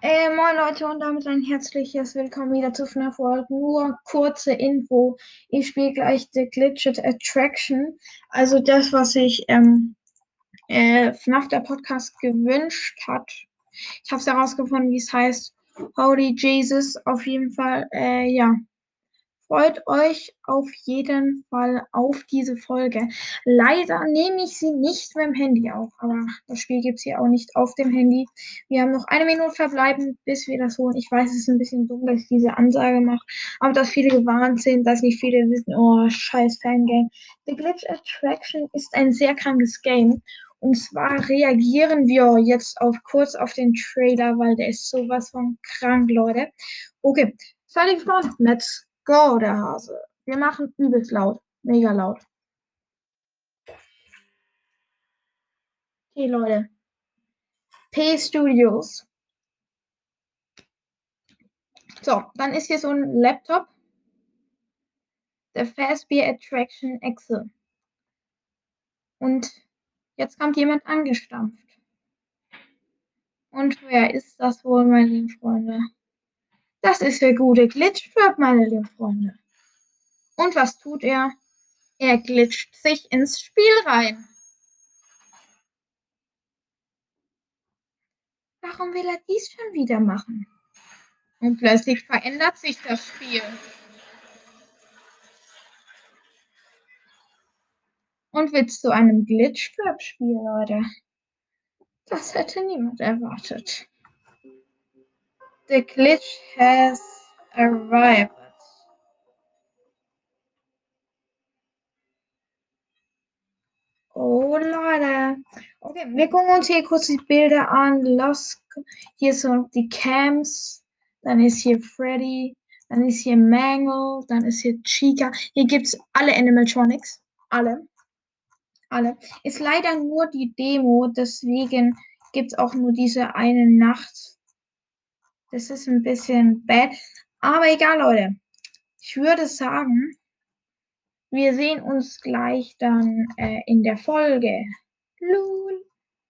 Äh, moin Leute und damit ein herzliches Willkommen wieder zu FNAF World. Nur kurze Info. Ich spiele gleich The Glitched Attraction. Also das, was sich ähm, äh, FNAF der Podcast gewünscht hat. Ich habe es herausgefunden, wie es heißt. Holy Jesus. Auf jeden Fall, äh, ja. Freut euch auf jeden Fall auf diese Folge. Leider nehme ich sie nicht dem Handy auf, aber das Spiel gibt es hier auch nicht auf dem Handy. Wir haben noch eine Minute verbleiben, bis wir das holen. Ich weiß, es ist ein bisschen dumm, dass ich diese Ansage mache, aber dass viele gewarnt sind, dass nicht viele wissen, oh, scheiß Fangame. The Glitch Attraction ist ein sehr krankes Game. Und zwar reagieren wir jetzt auf kurz auf den Trailer, weil der ist sowas von krank, Leute. Okay, ihr gespannt? Let's Go, der Hase. Wir machen übelst laut. Mega laut. Okay, Leute. P Studios. So, dann ist hier so ein Laptop. Der Fastbeer Attraction Excel. Und jetzt kommt jemand angestampft. Und wer ist das wohl, meine lieben Freunde? Das ist der gute Glitchtrap, meine lieben Freunde. Und was tut er? Er glitscht sich ins Spiel rein. Warum will er dies schon wieder machen? Und plötzlich verändert sich das Spiel. Und wird zu einem Glitchtrap-Spiel, Leute. Das hätte niemand erwartet. The glitch has arrived. Oh Leute. Okay, wir gucken uns hier kurz die Bilder an. Los, hier sind die Camps. Dann ist hier Freddy. Dann ist hier Mangle. Dann ist hier Chica. Hier gibt es alle Animatronics. Alle. Alle. Ist leider nur die Demo. Deswegen gibt es auch nur diese eine Nacht das ist ein bisschen bad. Aber egal, Leute. Ich würde sagen, wir sehen uns gleich dann äh, in der Folge. Los!